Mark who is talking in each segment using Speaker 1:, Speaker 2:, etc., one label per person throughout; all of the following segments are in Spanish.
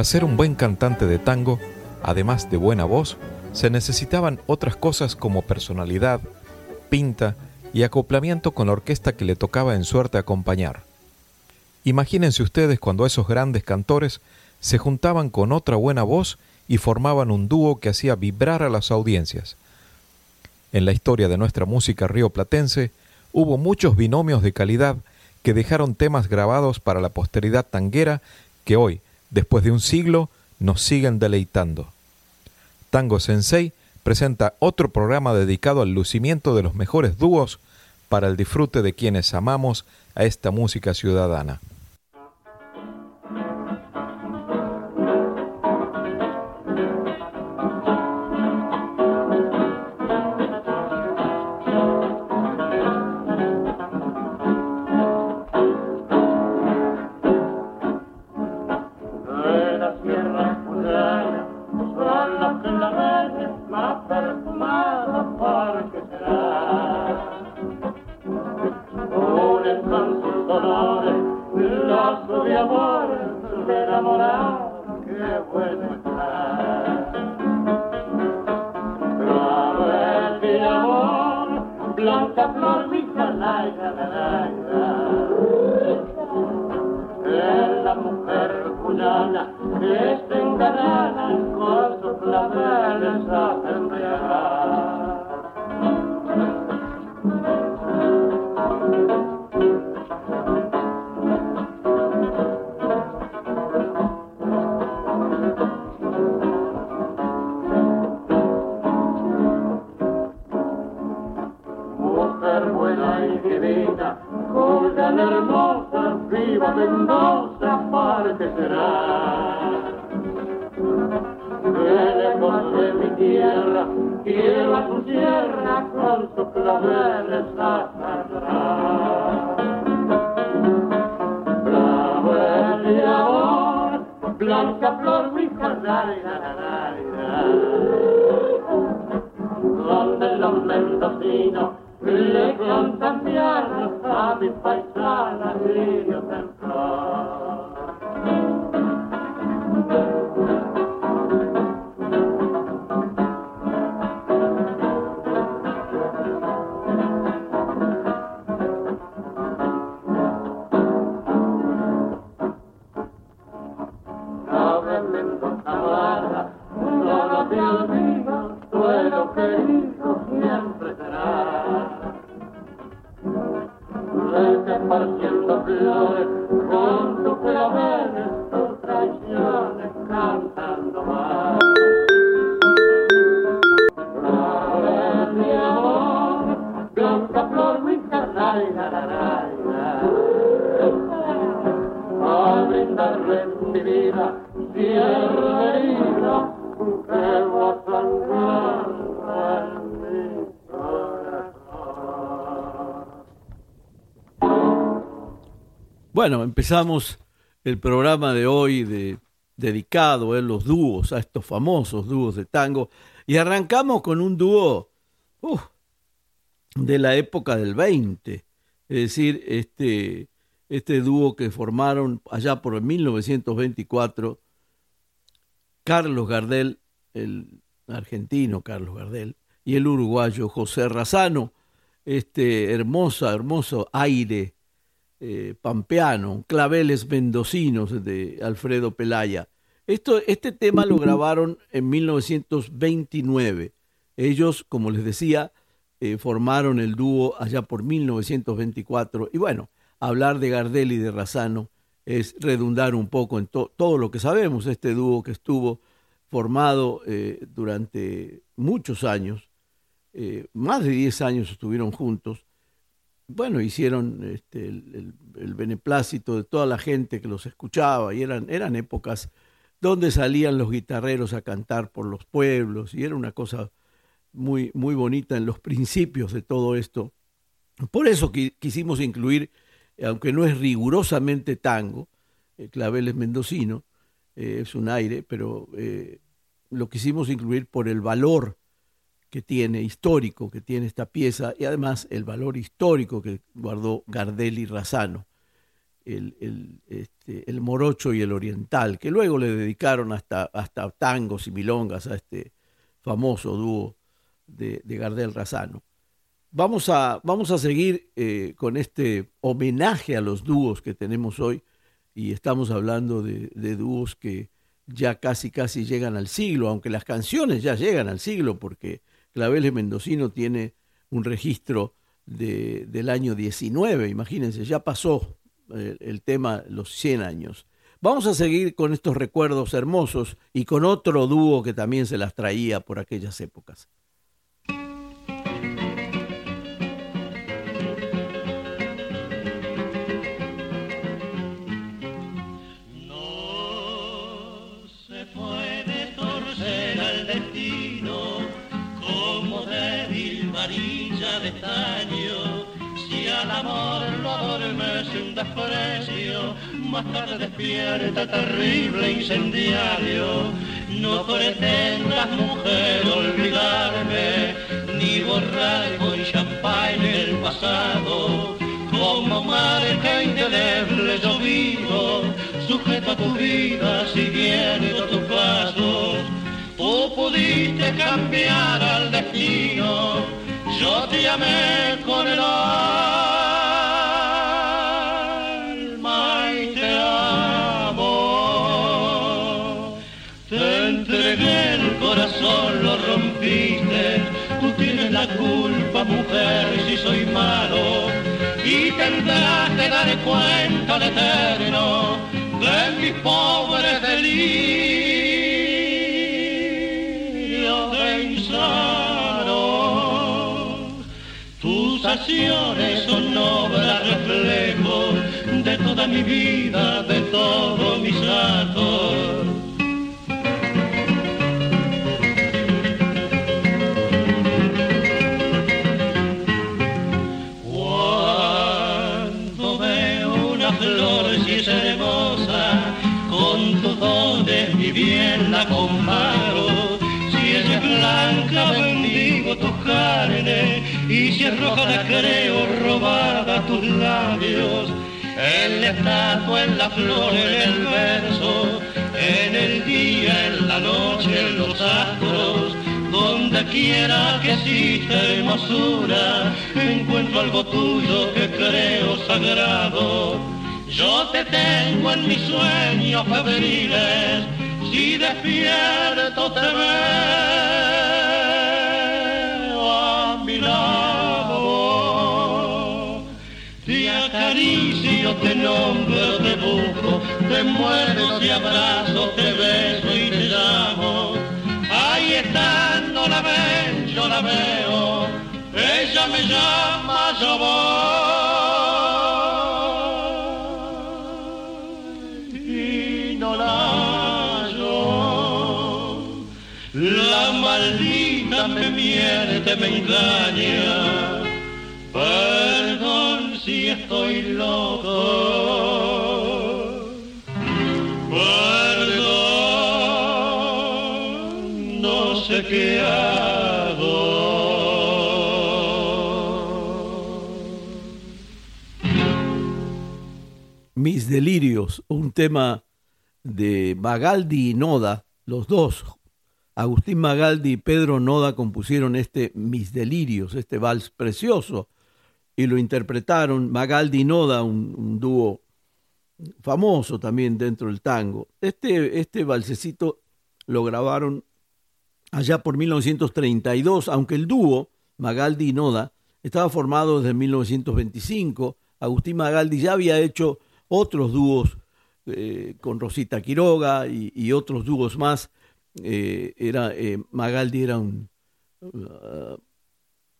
Speaker 1: Para ser un buen cantante de tango, además de buena voz, se necesitaban otras cosas como personalidad, pinta y acoplamiento con la orquesta que le tocaba en suerte acompañar. Imagínense ustedes cuando esos grandes cantores se juntaban con otra buena voz y formaban un dúo que hacía vibrar a las audiencias. En la historia de nuestra música rioplatense hubo muchos binomios de calidad que dejaron temas grabados para la posteridad tanguera que hoy, después de un siglo, nos siguen deleitando. Tango Sensei presenta otro programa dedicado al lucimiento de los mejores dúos para el disfrute de quienes amamos a esta música ciudadana.
Speaker 2: summer is not Bueno, empezamos el programa de hoy de, dedicado a eh, los dúos, a estos famosos dúos de tango, y arrancamos con un dúo de la época del 20, es decir, este, este dúo que formaron allá por 1924 Carlos Gardel, el argentino Carlos Gardel, y el uruguayo José Razano, este hermosa, hermoso aire eh, pampeano, claveles mendocinos de Alfredo Pelaya. Esto, este tema lo grabaron en 1929. Ellos, como les decía, eh, formaron el dúo allá por 1924. Y bueno, hablar de Gardel y de Razano es redundar un poco en todo lo que sabemos, este dúo que estuvo formado eh, durante muchos años, eh, más de 10 años estuvieron juntos, bueno, hicieron este, el, beneplácito de toda la gente que los escuchaba y eran, eran épocas donde salían los guitarreros a cantar por los pueblos y era una cosa muy, muy bonita en los principios de todo esto. Por eso quisimos incluir aunque no es rigurosamente tango, eh, clavel es mendocino, eh, es un aire, pero eh, lo quisimos incluir por el valor que tiene, histórico que tiene esta pieza, y además el valor histórico que guardó Gardel y Razano, el, el, este, el morocho y el oriental, que luego le dedicaron hasta, hasta tangos y milongas a este famoso dúo de, de Gardel Razano. Vamos a, vamos a seguir eh, con este homenaje a los dúos que tenemos hoy y estamos hablando de, dúos que ya casi casi llegan al siglo, aunque las canciones ya llegan al siglo porque Claveles Mendocino tiene un registro de, del año 19, imagínense, ya pasó el, eh, el tema los 100 años. Vamos a seguir con estos recuerdos hermosos y con otro dúo que también se las traía por aquellas épocas.
Speaker 3: Desprecio, más tarde despierta terrible incendiario. No pretendas, mujer, olvidarme, ni borrar con champán el pasado. Como marca indeleble yo vivo, sujeto a tu vida, siguiendo tus pasos. Tú pudiste cambiar al destino yo te amé con el alma culpa, mujer, si soy malo. Y tendrás que dar cuenta al eterno de mis pobres delirios de insano son obras reflejo de toda mi vida, de todos mis actos. Si es blanca bendigo tus carnes y si es roja la creo robada tus labios. En la estatua, en la flor, en el verso, en el día, en la noche, en los astros, donde quiera que exista hermosura, encuentro algo tuyo que creo sagrado. Yo te tengo en mis sueños febriles, si despierto te veo a mi lado. acaricio, te nombro, te busco, te muero, te abrazo, te beso y te llamo. Ahí está, no la ven, yo la veo, ella me llama, yo voy. Me engaña. Perdón si estoy loco. Perdón, no sé qué hago.
Speaker 2: Mis delirios, un tema de Magaldi y Noda, los dos Agustín Magaldi y Pedro Noda compusieron este Mis Delirios, este vals precioso, y lo interpretaron Magaldi y Noda, un, dúo famoso también dentro del tango. Este, este valsecito lo grabaron allá por 1932, aunque el dúo Magaldi y Noda estaba formado desde 1925. Agustín Magaldi ya había hecho otros dúos eh, con Rosita Quiroga y, otros dúos más. Eh, era, eh, Magaldi era un, uh,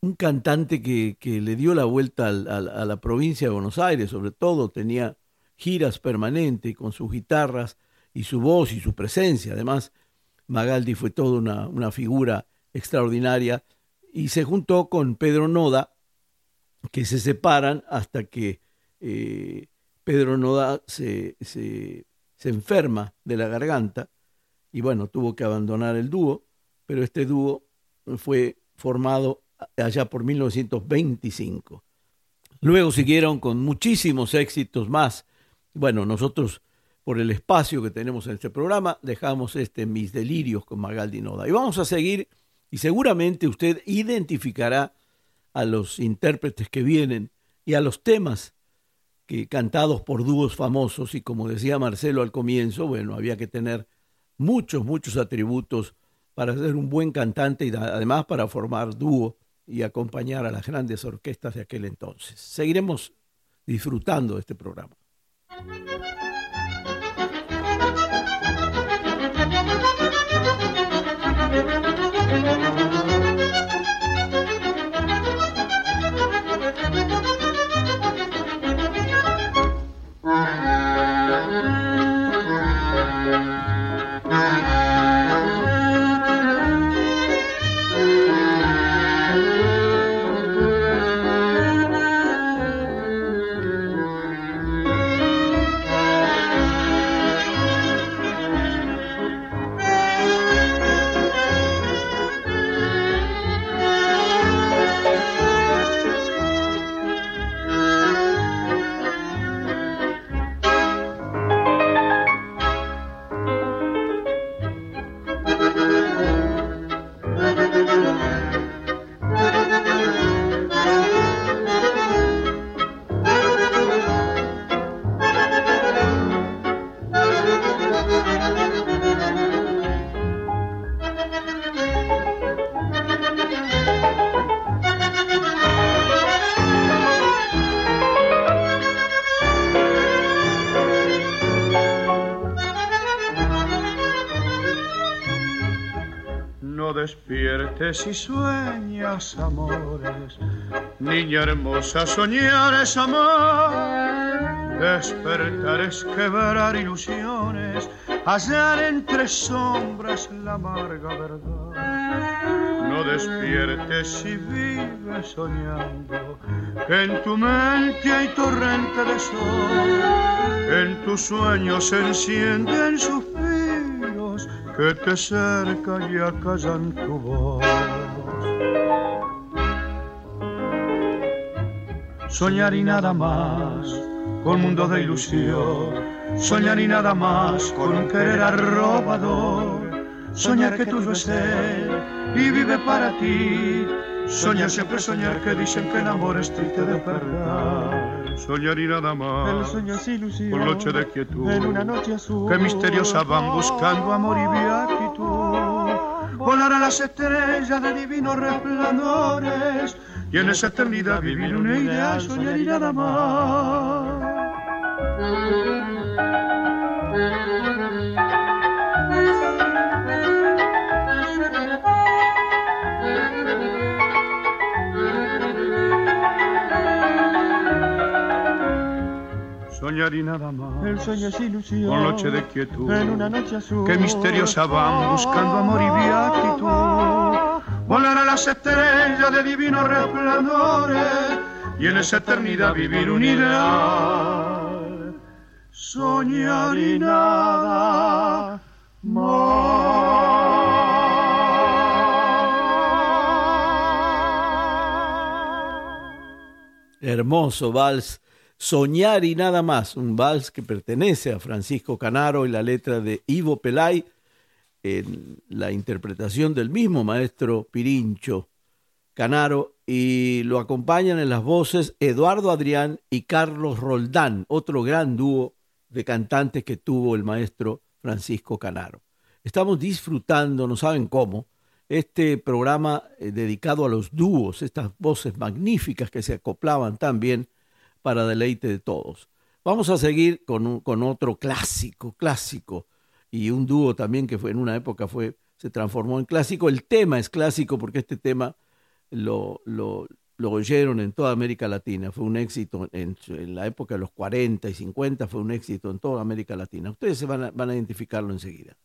Speaker 2: un cantante que, le dio la vuelta a la provincia de Buenos Aires, sobre todo tenía giras permanentes con sus guitarras y su voz y su presencia. Además, Magaldi fue toda una, una figura extraordinaria y se juntó con Pedro Noda, que se separan hasta que eh, Pedro Noda se, se, enferma de la garganta y bueno, tuvo que abandonar el dúo, pero este dúo fue formado allá por 1925. Luego siguieron con muchísimos éxitos más. Bueno, nosotros por el espacio que tenemos en este programa dejamos este Mis Delirios con Magaldi Noda. Y vamos a seguir y seguramente usted identificará a los intérpretes que vienen y a los temas que cantados por dúos famosos y como decía Marcelo al comienzo, bueno, había que tener muchos, muchos atributos para ser un buen cantante y además para formar dúo y acompañar a las grandes orquestas de aquel entonces. Seguiremos disfrutando de este programa.
Speaker 4: Si sueñas amores, niña hermosa, soñar es amar, despertar es quebrar ilusiones, hallar entre sombras la amarga verdad. No despiertes si vives soñando, en tu mente hay torrente de sol, en tus sueños se encienden suspiros que te cerca y acallan tu voz. Soñar y nada más con mundo de ilusión. Soñar y nada más con un querer arrobador. Soñar que tuyo es él y vive para ti. Soñar siempre soñar que dicen que el amor es triste de verdad. Soñar y nada más.
Speaker 5: El sueño es ilusión.
Speaker 4: Por noche de quietud.
Speaker 5: En una noche azul.
Speaker 4: Que misteriosa van buscando amor y beatitud. Volar a las estrellas de divinos resplandores y en esa eternidad vivir una idea, soñar y nada más. Soñar y nada más.
Speaker 5: El sueño es ilusión.
Speaker 4: Con noche de quietud.
Speaker 5: En una noche azul.
Speaker 4: Que misteriosa van buscando amor y beatitud volar a las estrellas de divinos resplandores y en esa eternidad vivir unidad, soñar y nada más.
Speaker 2: Hermoso vals, Soñar y nada más, un vals que pertenece a Francisco Canaro y la letra de Ivo Pelay en la interpretación del mismo maestro Pirincho Canaro y lo acompañan en las voces Eduardo Adrián y Carlos Roldán, otro gran dúo de cantantes que tuvo el maestro Francisco Canaro. Estamos disfrutando, no saben cómo, este programa eh, dedicado a los dúos, estas voces magníficas que se acoplaban también para deleite de todos. Vamos a seguir con, con otro clásico, clásico, y un dúo también que fue en una época fue, se transformó en clásico. El tema es clásico porque este tema lo, lo, lo oyeron en toda América Latina. Fue un éxito en, la época de los 40 y 50, fue un éxito en toda América Latina. Ustedes se van van a identificarlo enseguida.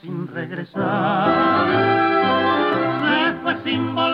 Speaker 2: sin regresar. Se fue sin volver.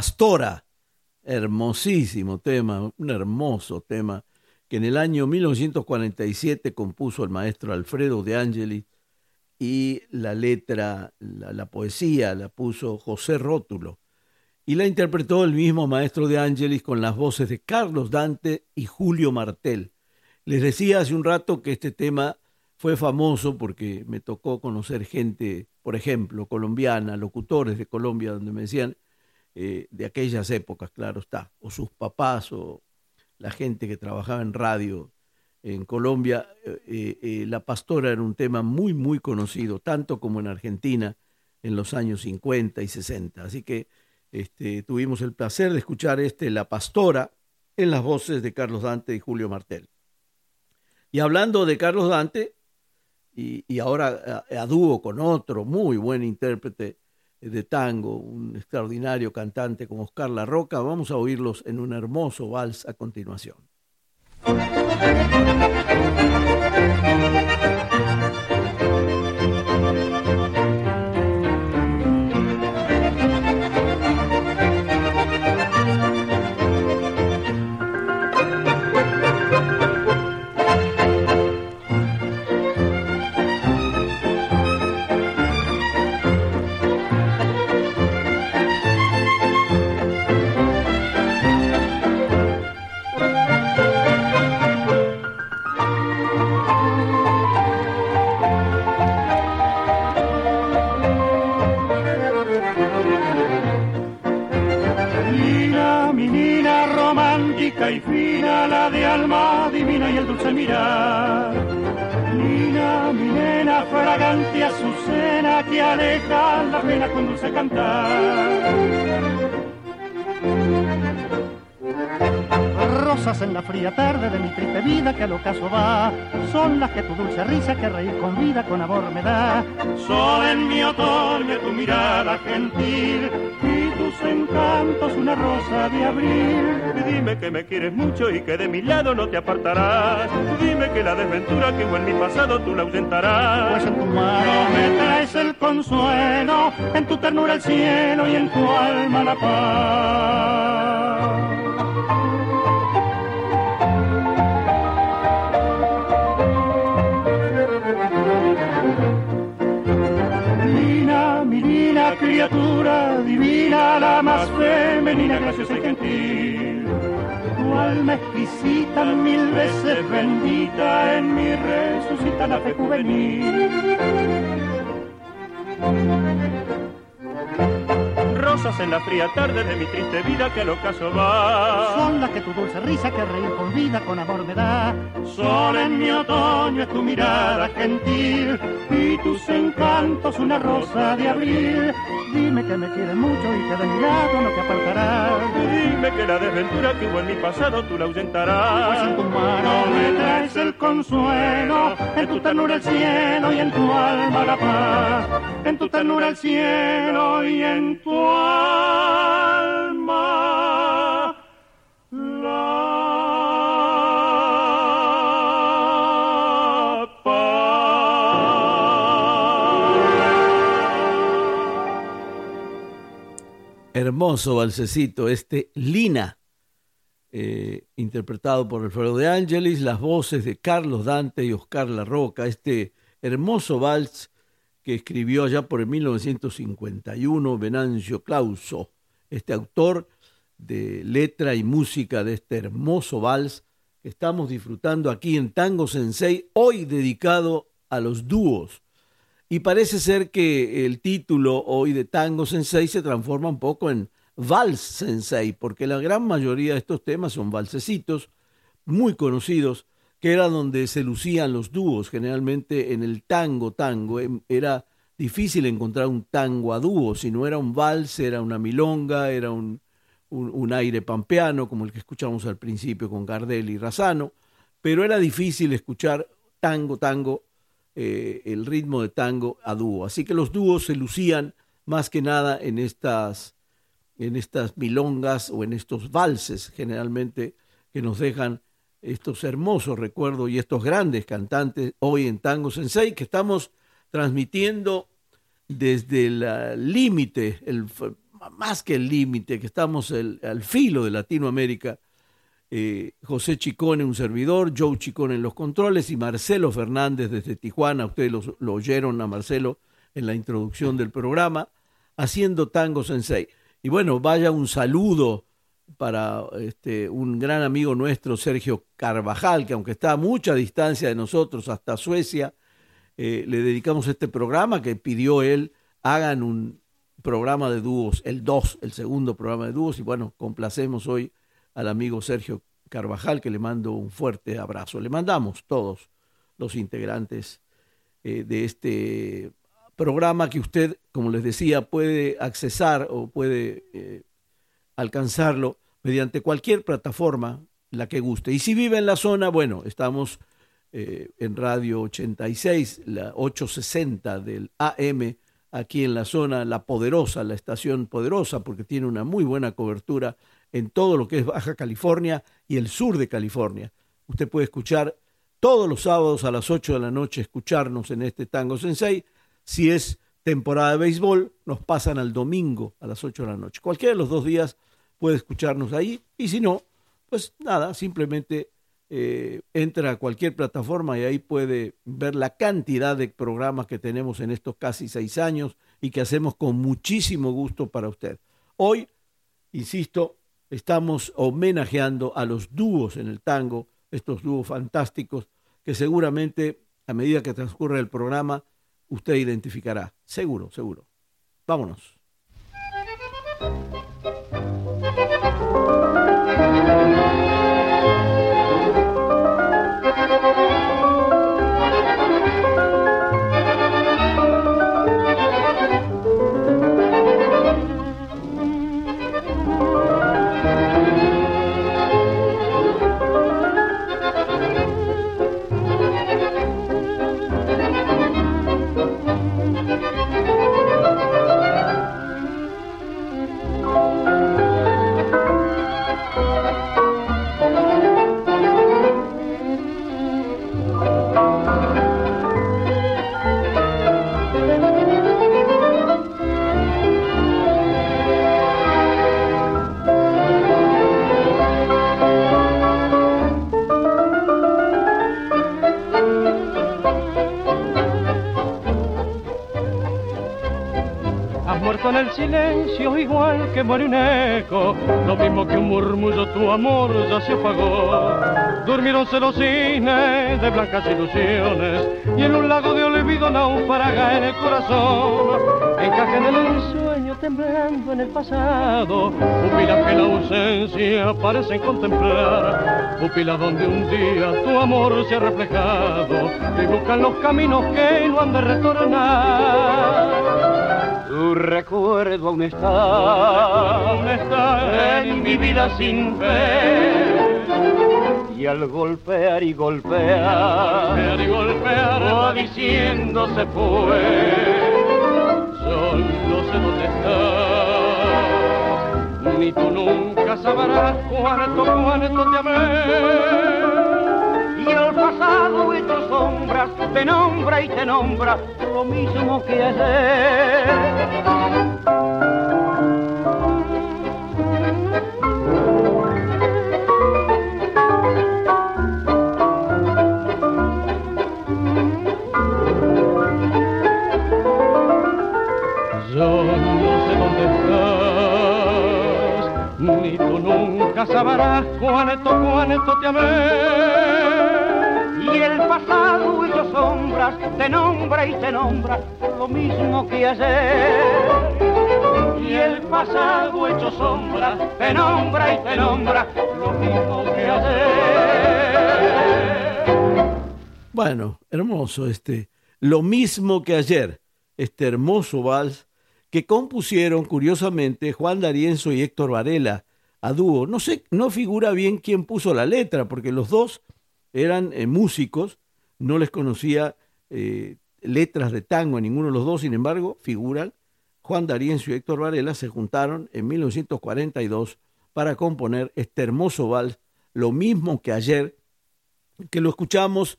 Speaker 2: Pastora, hermosísimo tema, un hermoso tema que en el año 1947 compuso el maestro Alfredo de Angeli y la letra, la, la, poesía la puso José Rótulo y la interpretó el mismo maestro de Angelis con las voces de Carlos Dante y Julio Martel. Les decía hace un rato que este tema fue famoso porque me tocó conocer gente, por ejemplo, colombiana, locutores de Colombia, donde me decían eh, de aquellas épocas, claro está, o sus papás o la gente que trabajaba en radio en Colombia, eh, eh, La Pastora era un tema muy, muy conocido, tanto como en Argentina en los años 50 y 60. Así que este, tuvimos el placer de escuchar este La Pastora en las voces de Carlos Dante y Julio Martel. Y hablando de Carlos Dante, y, ahora a, a, dúo con otro muy buen intérprete de tango, un extraordinario cantante como Oscar La Roca, vamos a oírlos en un hermoso vals a continuación.
Speaker 6: Aleja la pena con dulce cantar rosas en la fría tarde de mi triste vida que al ocaso va, son las que tu dulce risa que reír con vida con amor me da. Sol en mi otoño tu mirada gentil tus encantos una rosa de abril. Dime que me quieres mucho y que de mi lado no te apartarás. Dime que la desventura que hubo en mi pasado tú la ausentarás. Pues en tu mano me traes el consuelo, en tu ternura el cielo y en tu alma la paz. La más femenina, graciosa y gentil. Tu alma exquisita, mil veces bendita, en mi resucita la fe juvenil en la fría tarde de mi triste vida que al ocaso va. Son las que tu dulce risa que reír con vida con amor me da. Sol en mi otoño es tu mirada gentil y tus encantos una rosa de abril. Dime que me quieres mucho y que de mi lado no te apartarás. Dime que la desventura que hubo en mi pasado tú la ahuyentarás. Pues en tu mano me traes el consuelo, en tu ternura el cielo y en tu alma la paz. En tu ternura el cielo y en tu alma
Speaker 2: Hermoso balsecito, este Lina, eh, interpretado por Alfredo de Ángeles, las voces de Carlos Dante y Oscar La Roca, este hermoso vals que escribió allá por el 1951 Venancio Clauso, este autor de letra y música de este hermoso vals que estamos disfrutando aquí en Tango Sensei, hoy dedicado a los dúos. Y parece ser que el título hoy de Tango Sensei se transforma un poco en Vals Sensei, porque la gran mayoría de estos temas son valsecitos muy conocidos que era donde se lucían los dúos, generalmente en el tango tango. Em, era difícil encontrar un tango a dúo, si no era un vals, era una milonga, era un, un, aire pampeano, como el que escuchamos al principio con Gardel y Razano, pero era difícil escuchar tango, tango, eh, el ritmo de tango a dúo. Así que los dúos se lucían más que nada en estas, en estas milongas o en estos valses, generalmente, que nos dejan estos hermosos recuerdos y estos grandes cantantes hoy en Tango Sensei que estamos transmitiendo desde el límite, el, más que el límite, que estamos al filo de Latinoamérica. Eh, José Chicone, un servidor, Joe Chicone en los controles y Marcelo Fernández desde Tijuana. Ustedes lo oyeron a Marcelo en la introducción del programa, haciendo Tango Sensei. Y bueno, vaya un saludo para este, un gran amigo nuestro, Sergio Carvajal, que aunque está a mucha distancia de nosotros, hasta Suecia, eh, le dedicamos este programa que pidió él, hagan un programa de dúos, el 2, el segundo programa de dúos, y bueno, complacemos hoy al amigo Sergio Carvajal, que le mando un fuerte abrazo. Le mandamos todos los integrantes eh, de este programa que usted, como les decía, puede accesar o puede eh, alcanzarlo mediante cualquier plataforma, la que guste. Y si vive en la zona, bueno, estamos eh, en Radio 86, la 860 del AM, aquí en la zona, la poderosa, la estación poderosa, porque tiene una muy buena cobertura en todo lo que es Baja California y el sur de California. Usted puede escuchar todos los sábados a las 8 de la noche, escucharnos en este Tango Sensei. Si es temporada de béisbol, nos pasan al domingo a las 8 de la noche. Cualquiera de los dos días puede escucharnos ahí y si no, pues nada, simplemente eh, entra a cualquier plataforma y ahí puede ver la cantidad de programas que tenemos en estos casi seis años y que hacemos con muchísimo gusto para usted. Hoy, insisto, estamos homenajeando a los dúos en el tango, estos dúos fantásticos que seguramente a medida que transcurre el programa usted identificará. Seguro, seguro. Vámonos.
Speaker 5: Silencio igual que muere un eco, lo mismo que un murmullo tu amor ya se apagó. Durmieron los cines de blancas ilusiones y en un lago de olvido naufraga en el corazón. Encaje en el sueño temblando en el pasado, pupilas que la ausencia parecen contemplar, pupilas donde un día tu amor se ha reflejado y buscan los caminos que no han de retornar. Tu recuerdo aún está, aún está en mi vida sin fe. Y al golpear y golpear, y golpear, va fue. Sol no sé dónde está, ni tú nunca sabrás cuánto, cuánto te amé y el pasado te nombra y te nombra lo mismo que ayer. Yo no sé dónde estás, ni tú nunca sabrás cuánto, cuánto te amé. Y el pasado hecho sombras te nombra y te nombra lo mismo que ayer. Y el pasado hecho sombras te nombra y te nombra lo mismo que ayer.
Speaker 2: Bueno, hermoso este. Lo mismo que ayer, este hermoso vals que compusieron curiosamente Juan D'Arienzo y Héctor Varela a dúo. No sé, no figura bien quién puso la letra, porque los dos eran eh, músicos, no les conocía eh, letras de tango a ninguno de los dos, sin embargo, figuran. Juan D'Arienzo y Héctor Varela se juntaron en 1942 para componer este hermoso vals, lo mismo que ayer, que lo escuchamos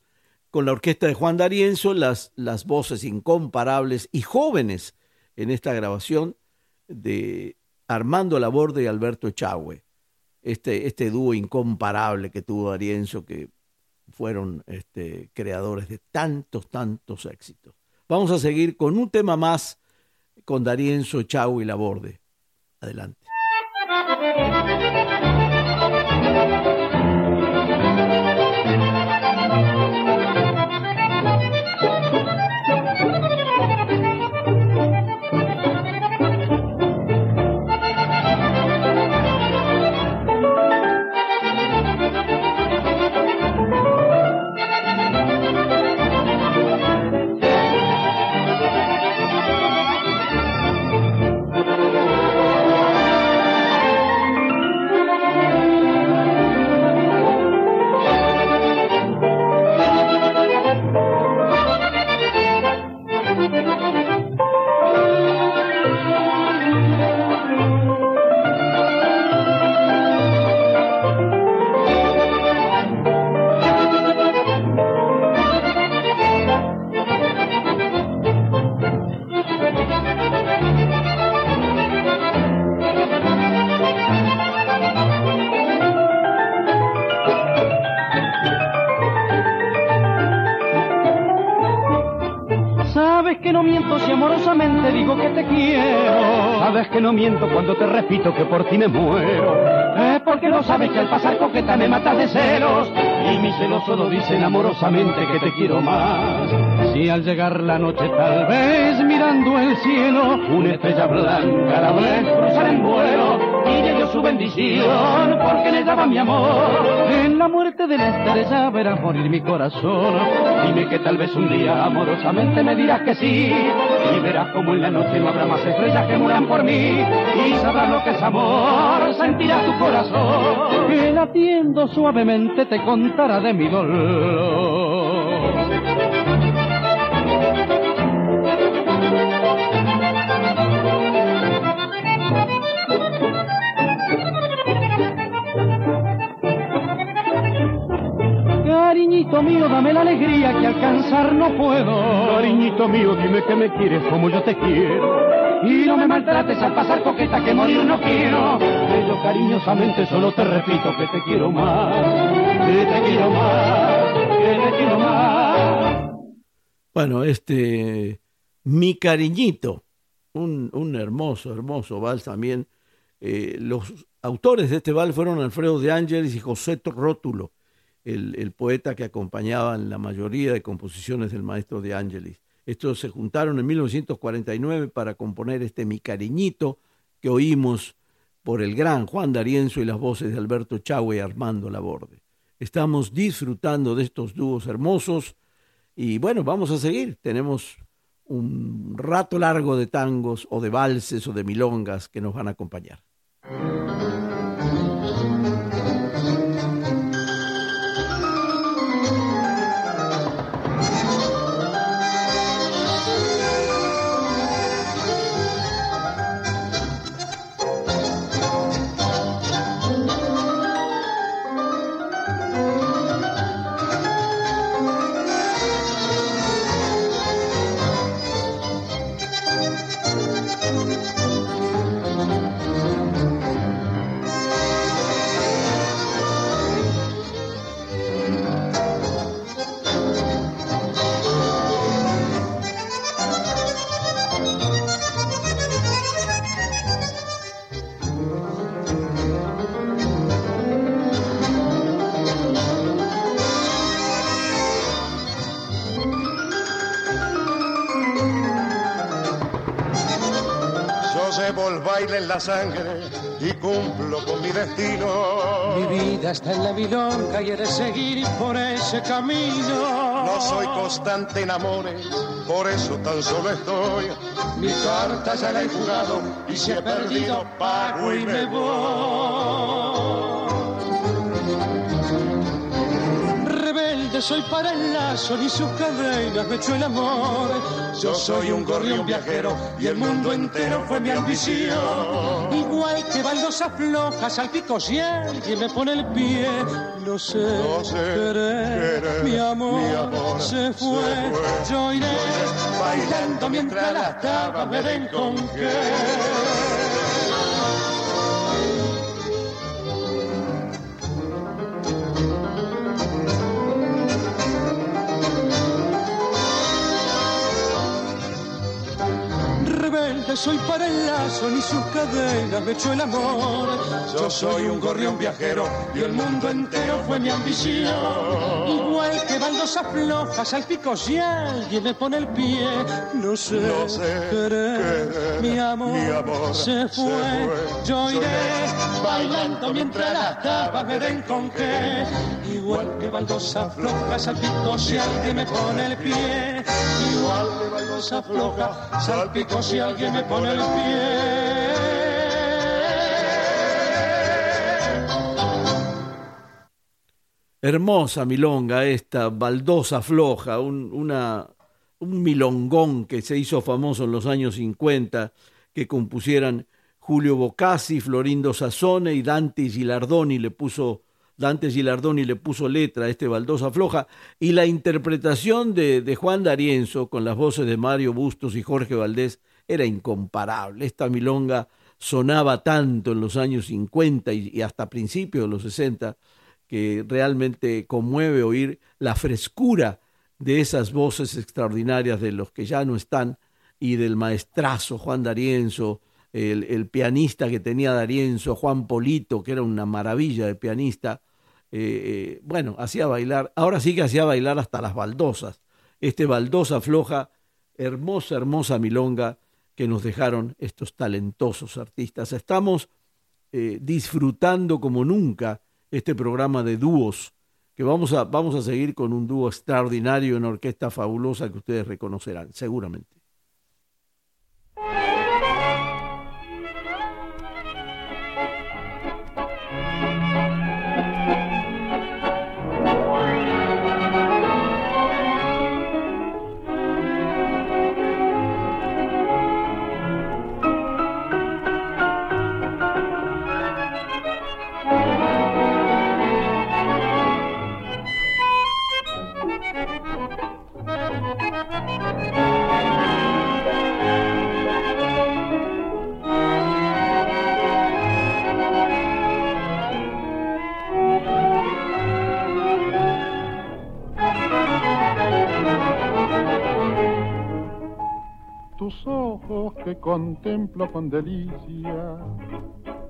Speaker 2: con la orquesta de Juan D'Arienzo, las, las voces incomparables y jóvenes en esta grabación de Armando Laborde y Alberto Echagüe. Este, este dúo incomparable que tuvo D'Arienzo, que fueron este, creadores de tantos, tantos éxitos. Vamos a seguir con un tema más con D'Arienzo, Echagüe y Laborde. Adelante.
Speaker 5: Cuando te repito que por ti me muero. Es porque no sabes que al pasar coqueta me matas de celos. Y mi celos solo dicen amorosamente que te quiero más. Si al llegar la noche tal vez mirando el cielo, una estrella blanca la ves cruzar en vuelo. Y le dio su bendición porque ella va mi amor. En la muerte de la estrella verás morir mi corazón. Dime que tal vez un día amorosamente me dirás que sí. Verás como en la noche no habrá más estrellas que mueran por mí. Y sabrás lo que es amor, sentirás tu corazón. Que latiendo suavemente te contará de mi dolor. Cariñito mío, dame la alegría que alcanzar no puedo.
Speaker 4: Cariñito mío, dime que me quieres como yo te quiero.
Speaker 5: Y no me maltrates al pasar coqueta que morir no quiero. Yo cariñosamente solo te repito que te quiero más. Que te quiero más. Que te quiero más.
Speaker 2: Bueno, este, mi cariñito, un, hermoso, hermoso vals también. Eh, los autores de este vals fueron Alfredo de Ángeles y José Rótulo, el, poeta que acompañaba en la mayoría de composiciones del maestro de Ángeles. Estos se juntaron en 1949 para componer este Mi Cariñito que oímos por el gran Juan D'Arienzo y las voces de Alberto Chagüe y Armando Laborde. Estamos disfrutando de estos dúos hermosos y bueno, vamos a seguir. Tenemos un rato largo de tangos o de valses o de milongas que nos van a acompañar.
Speaker 7: Sangre y cumplo con mi destino.
Speaker 8: Mi vida está en la milonga y he de seguir por ese camino.
Speaker 7: No soy constante en amores, por eso tan solo estoy.
Speaker 8: Mi carta ya la he jugado y si he perdido pago y me voy. soy para el lazo, ni sus cadenas me echó el amor. Yo soy un gorrión viajero y el mundo entero fue mi ambición. Igual que baldosas flojas al pico si alguien me pone el pie. No sé, no sé mi, amor, se, fue. Yo iré bailando mientras las tabas me den con qué. Soy para el lazo, ni sus cadenas me echó el amor. Yo soy un gorrión viajero y el mundo entero fue mi ambición. Baldosas flojas al pico si alguien me pone el pie. No sé, no sé mi, amor, se, fue. Yo iré bailando mientras las tapas me den con qué. Igual que baldosas flojas al pico si alguien me pone el pie. Igual que baldosas flojas al pico si alguien me pone el pie.
Speaker 2: Hermosa milonga esta, baldosa floja, un, una, un milongón que se hizo famoso en los años 50, que compusieran Julio Bocassi, Florindo Sassone y Dante Gilardoni le puso Dante Gilardoni le puso letra a este baldosa floja y la interpretación de, de Juan D'Arienzo con las voces de Mario Bustos y Jorge Valdés era incomparable. Esta milonga sonaba tanto en los años 50 y, hasta principios de los 60 que realmente conmueve oír la frescura de esas voces extraordinarias de los que ya no están y del maestrazo Juan D'Arienzo, el, pianista que tenía D'Arienzo, Juan Polito, que era una maravilla de pianista. Eh, eh, bueno, hacía bailar, ahora sí que hacía bailar hasta las baldosas. Este baldosa floja, hermosa, hermosa milonga que nos dejaron estos talentosos artistas. Estamos eh, disfrutando como nunca este programa de dúos, que vamos a, vamos a seguir con un dúo extraordinario en orquesta fabulosa que ustedes reconocerán, seguramente.
Speaker 9: Contemplo con delicia.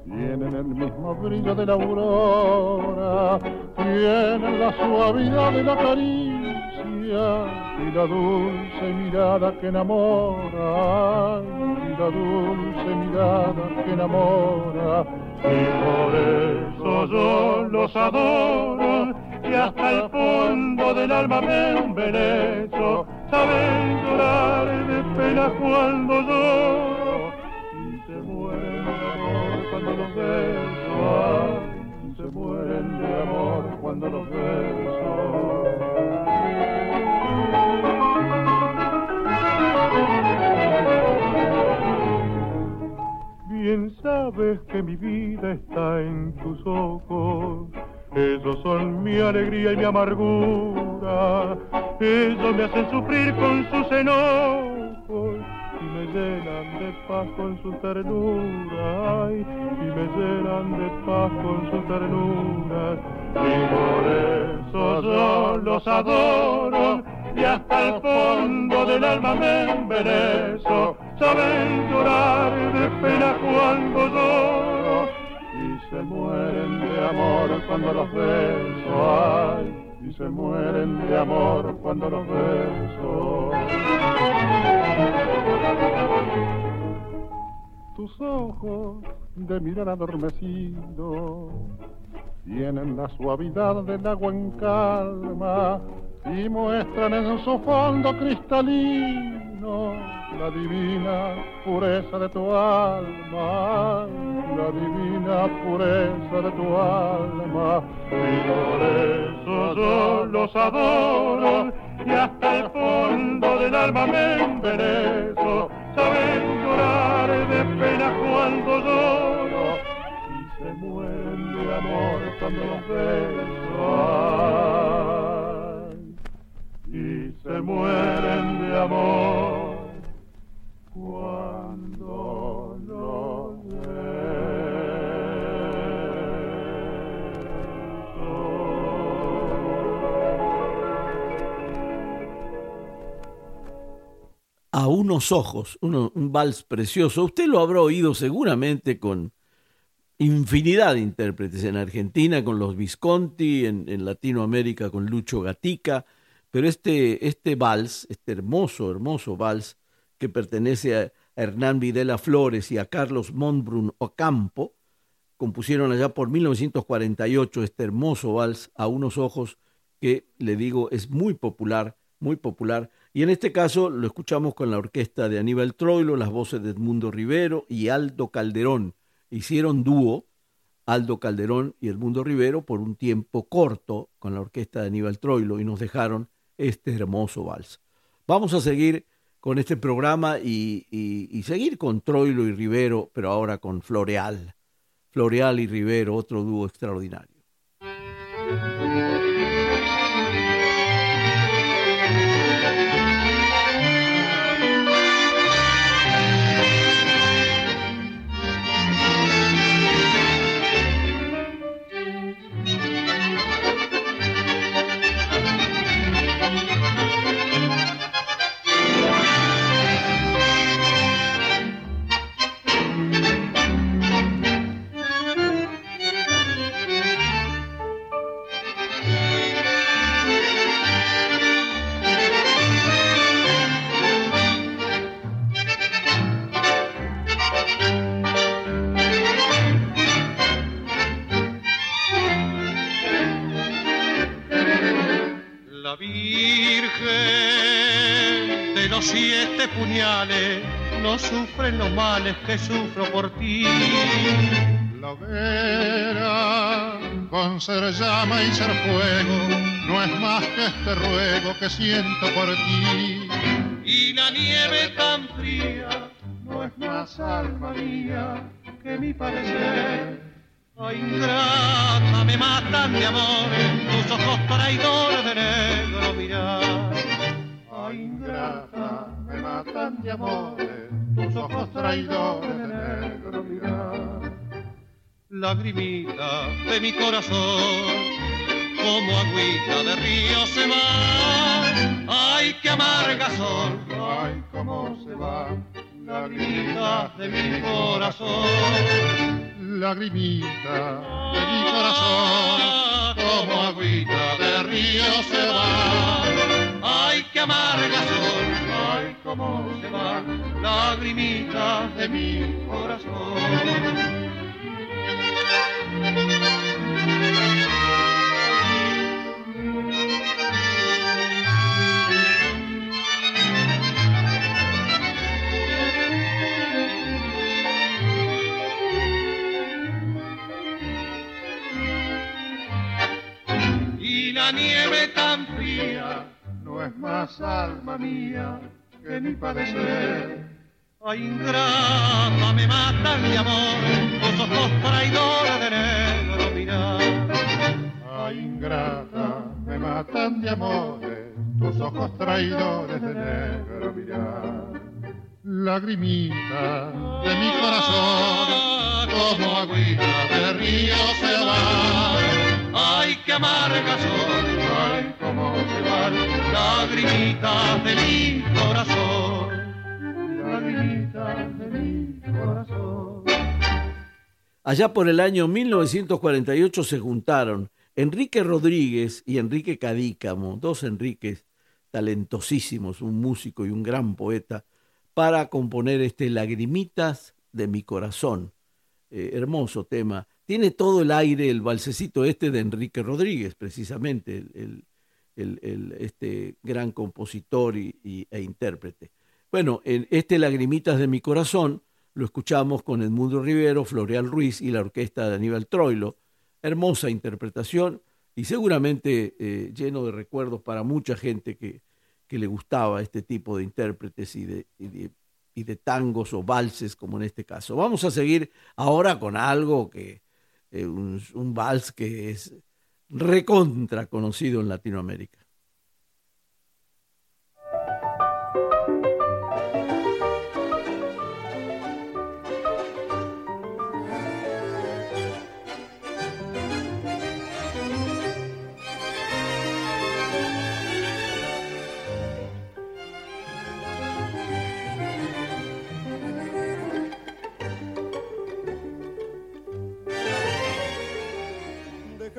Speaker 9: Tienen el mismo brillo de la aurora, tienen la suavidad de la caricia y la dulce mirada que enamora, y la dulce mirada que enamora. Y por eso yo los adoro y hasta el fondo del alma me embelezo. Saben llorar de pena cuando lloro y se mueren de amor cuando los beso. y se mueren de amor cuando los beso. Bien sabes que mi vida está en tus ojos ellos son mi alegría y mi amargura. Ellos me hacen sufrir con sus enojos y me llenan de paz con su ternura. y me llenan de paz con su ternura. Y por eso yo los adoro y hasta el fondo del alma me embelezo. Saben llorar de pena cuando lloro se mueren de amor cuando los beso, ay, y se mueren de amor cuando los beso. Tus ojos de mirar adormecido tienen la suavidad del agua en calma y muestran en su fondo cristalino la divina pureza de tu alma, la divina pureza de tu alma. Y por eso yo los adoro y hasta el fondo del alma me enderezo. Saben llorar de pena cuando lloro y se mueren de amor cuando los beso mueren de amor cuando
Speaker 2: A unos ojos, un vals precioso. Usted lo habrá oído seguramente con infinidad de intérpretes en Argentina, con los Visconti, en Latinoamérica con Lucho Gatica, pero este, este vals, este hermoso, hermoso vals, que pertenece a Hernán Videla Flores y a Carlos Montbrun Ocampo, compusieron allá por 1948 este hermoso vals a unos ojos que, le digo, es muy popular, muy popular. Y en este caso lo escuchamos con la orquesta de Aníbal Troilo, las voces de Edmundo Rivero y Aldo Calderón. Hicieron dúo Aldo Calderón y Edmundo Rivero por un tiempo corto con la orquesta de Aníbal Troilo y nos dejaron este hermoso vals. Vamos a seguir con este programa y, y, seguir con Troilo y Rivero, pero ahora con Floreal. Floreal y Rivero, otro dúo extraordinario.
Speaker 3: Siete puñales no sufren los males que sufro por ti.
Speaker 9: La vera, con ser llama y ser fuego, no es más que este ruego que siento por ti.
Speaker 3: Y la nieve tan fría no es más alma mía que mi parecer. Ay, ingrata, me matan de amor, tus ojos traidores de negro mirar.
Speaker 9: Ay, ingrata, me matan de amores, tus ojos traidores de negro mirar.
Speaker 3: Lagrimita de mi corazón, como agüita de río se va. Ay, qué amarga son,
Speaker 9: ay, cómo se va
Speaker 3: lagrimita de mi corazón.
Speaker 10: Lagrimita de mi corazón, como agüita de río se va.
Speaker 3: Ay, qué amarga son, ay, cómo se va, lagrimita de mi corazón. La nieve tan fría
Speaker 10: no es más alma mía que mi padecer.
Speaker 3: Ay, ingrata, me matan de amor, los ojos traidores de negro mirar.
Speaker 10: Ay, ingrata, me matan de amores, tus ojos traidores de negro mirar. Lagrimita de mi corazón, como agüita de río se va
Speaker 3: ay, qué se van lagrimitas de mi corazón, lagrimitas de mi corazón.
Speaker 2: Allá por el año 1948 se juntaron Enrique Rodríguez y Enrique Cadícamo, dos Enriques talentosísimos, un músico y un gran poeta, para componer este Lagrimitas de mi corazón. Eh, hermoso tema tiene todo el aire, el balsecito este de Enrique Rodríguez, precisamente, el, este gran compositor y, e intérprete. Bueno, en este Lagrimitas de mi corazón lo escuchamos con Edmundo Rivero, Floreal Ruiz y la orquesta de Aníbal Troilo. Hermosa interpretación y seguramente eh, lleno de recuerdos para mucha gente que, que, le gustaba este tipo de intérpretes y de, y de tangos o valses como en este caso. Vamos a seguir ahora con algo que eh, un, un vals que es recontra conocido en Latinoamérica.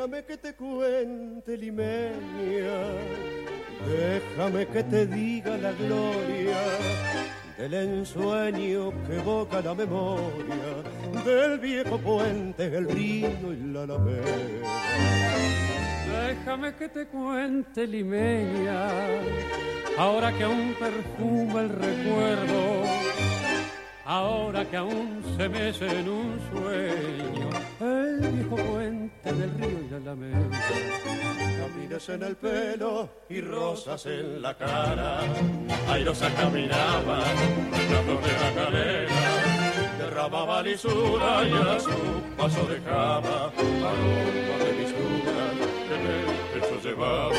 Speaker 11: Déjame que te cuente, limeña, déjame que te diga la gloria del ensueño que evoca la memoria del viejo puente, el río y la alameda.
Speaker 12: Déjame que te cuente, limeña, ahora que aún perfuma el recuerdo, ahora que aún se mece en un sueño puente del río y la alameda.
Speaker 11: Camines en el pelo y rosas en la cara. Airosa caminaba, la de la cadena, derramaba lisura y a su paso dejaba aroma de mistura que en el pecho llevaba.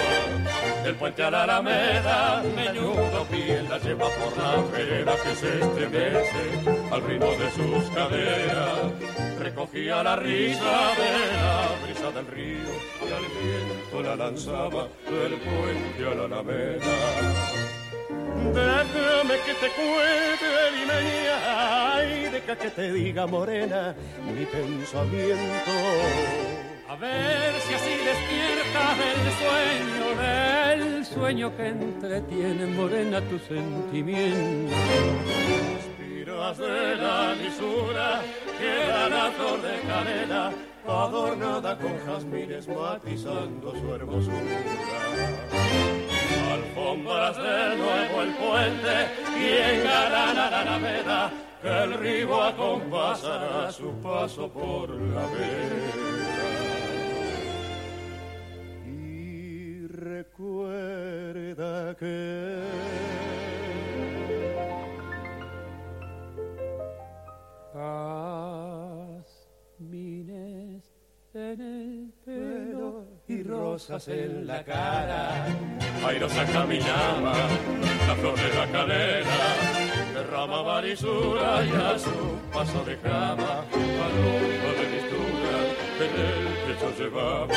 Speaker 11: Del puente a la alameda, menudo piel la lleva por la vereda que se estremece al ritmo de sus caderas. Recogía la risa de la brisa del río y al viento la lanzaba del puente a la alameda. Déjame que te cuente, limeña, y deja que te diga, morena, mi pensamiento
Speaker 12: a ver si así despiertas el sueño del sueño que entretiene morena tu sentimiento.
Speaker 11: De la lisura que la flor de canela, adornada con jazmines matizando su hermosura. Alfombras de nuevo el puente y engalana la alameda, que el río acompasará su paso por la vera. recuerda rosas en la cara. Airosa caminaba, la flor de la cadera, derramaba lisura y a su paso dejaba aroma de mistura que en el pecho llevaba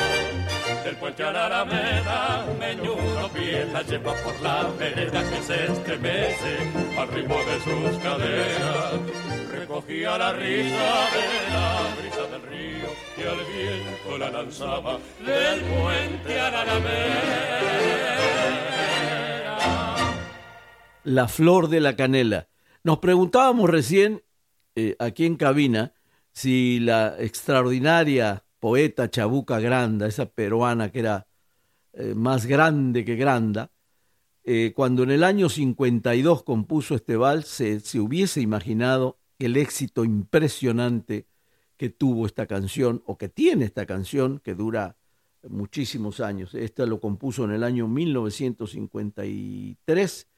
Speaker 11: del puente a la alameda, meñudo pie la lleva por la vereda que se estremece al ritmo de sus caderas. La
Speaker 2: flor de la canela. Nos preguntábamos recién, eh, aquí en cabina, si la extraordinaria poeta Chabuca Granda, esa peruana que era eh, más grande que Granda, eh, cuando en el año 52 compuso este vals, se, se hubiese imaginado el éxito impresionante que tuvo esta canción, o que tiene esta canción, que dura muchísimos años. Esta lo compuso en el año 1953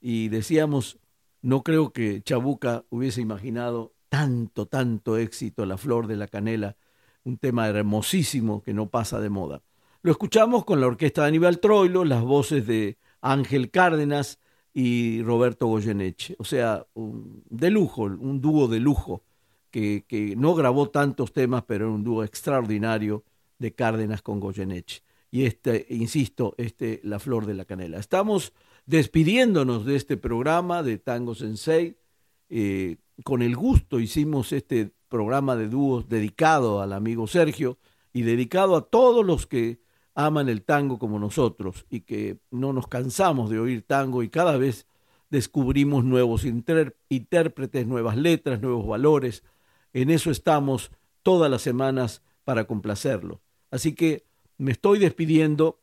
Speaker 2: y decíamos, no creo que Chabuca hubiese imaginado tanto, tanto éxito, La Flor de la Canela, un tema hermosísimo que no pasa de moda. Lo escuchamos con la orquesta de Aníbal Troilo, las voces de Ángel Cárdenas y Roberto Goyeneche. O sea, un, de lujo, un dúo de lujo, que, que, no grabó tantos temas, pero era un dúo extraordinario de Cárdenas con Goyeneche. Y este, insisto, este, La Flor de la Canela. Estamos despidiéndonos de este programa de Tango Sensei. Eh, con el gusto hicimos este programa de dúos dedicado al amigo Sergio y dedicado a todos los que aman el tango como nosotros y que no nos cansamos de oír tango y cada vez descubrimos nuevos intérpretes, nuevas letras, nuevos valores. En eso estamos todas las semanas para complacerlo. Así que me estoy despidiendo.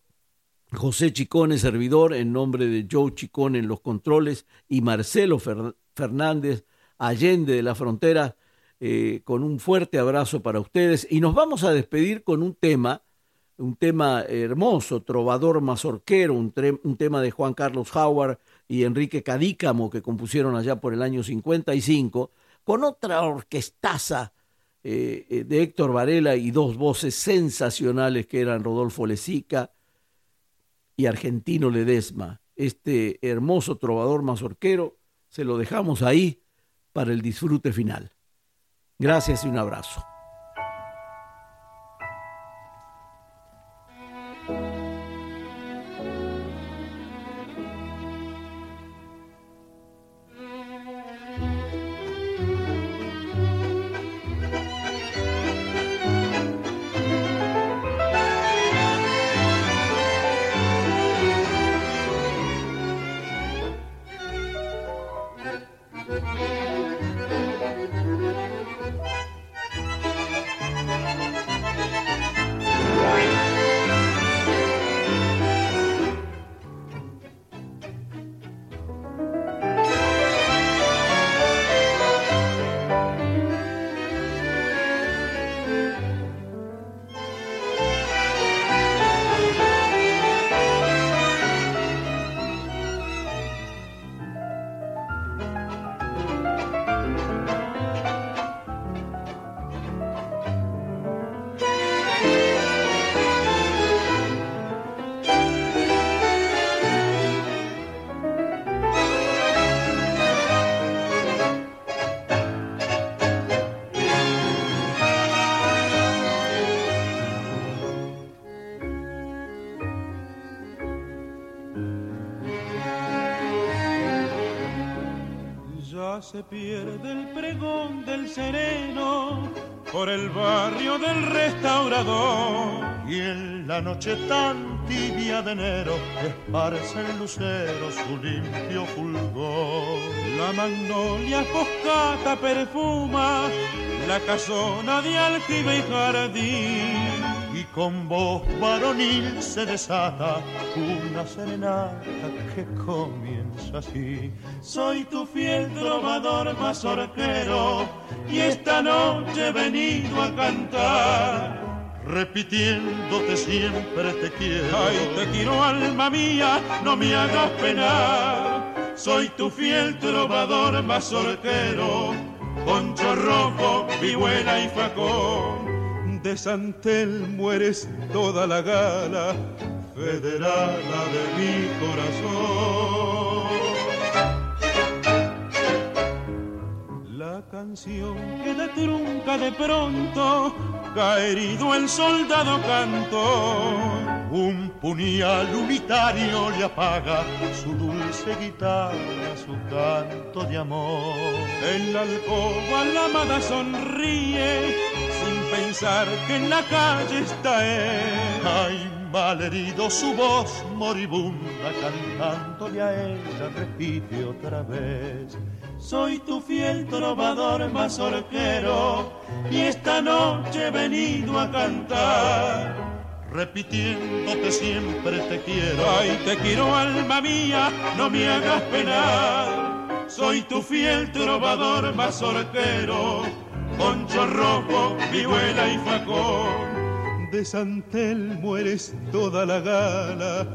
Speaker 2: José Chicone, servidor, en nombre de Joe Chicone en los controles y Marcelo Fernández, Allende de la Frontera, eh, con un fuerte abrazo para ustedes. Y nos vamos a despedir con un tema, un tema hermoso, trovador mazorquero, un, un tema de Juan Carlos Howard y Enrique Cadícamo que compusieron allá por el año 55, con otra orquestaza eh, eh, de Héctor Varela y dos voces sensacionales que eran Rodolfo Lezica y Argentino Ledesma. Este hermoso trovador mazorquero se lo dejamos ahí para el disfrute final. Gracias y un abrazo.
Speaker 13: Se pierde el pregón del sereno por el barrio del restaurador.
Speaker 7: Y en la noche tan tibia de enero esparce el lucero su limpio fulgor.
Speaker 13: La magnolia foscata perfuma la casona de aljibe y jardín
Speaker 7: y con voz varonil se desata una serenata que comienza así.
Speaker 13: Soy tu fiel trovador mazorquero y esta noche he venido a cantar.
Speaker 7: Repitiéndote siempre te quiero.
Speaker 13: Ay, te quiero alma mía, no me hagas penar. Soy tu fiel trovador mazorquero, poncho rojo, vihuela y facón de Santelmo eres toda la gala federala de mi corazón. La la canción queda trunca de pronto, cae herido el soldado cantó.
Speaker 7: Un puñal unitario le apaga su dulce guitarra, su canto de amor.
Speaker 13: En la alcoba la amada sonríe, sin pensar que en la calle está él.
Speaker 7: Ay, malherido su voz moribunda, cantándole a ella repite otra vez.
Speaker 13: Soy tu fiel trovador mazorquero y esta noche he venido a cantar.
Speaker 7: Repitiéndote siempre te quiero.
Speaker 13: Ay, te quiero alma mía, no me hagas penar. Soy tu fiel trovador mazorquero, poncho rojo, vihuela y facón
Speaker 7: de San Telmo eres toda la gala,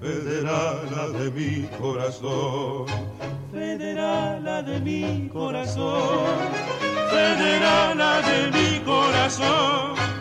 Speaker 7: federala de mi corazón, federala de mi corazón,
Speaker 13: federala de mi corazón.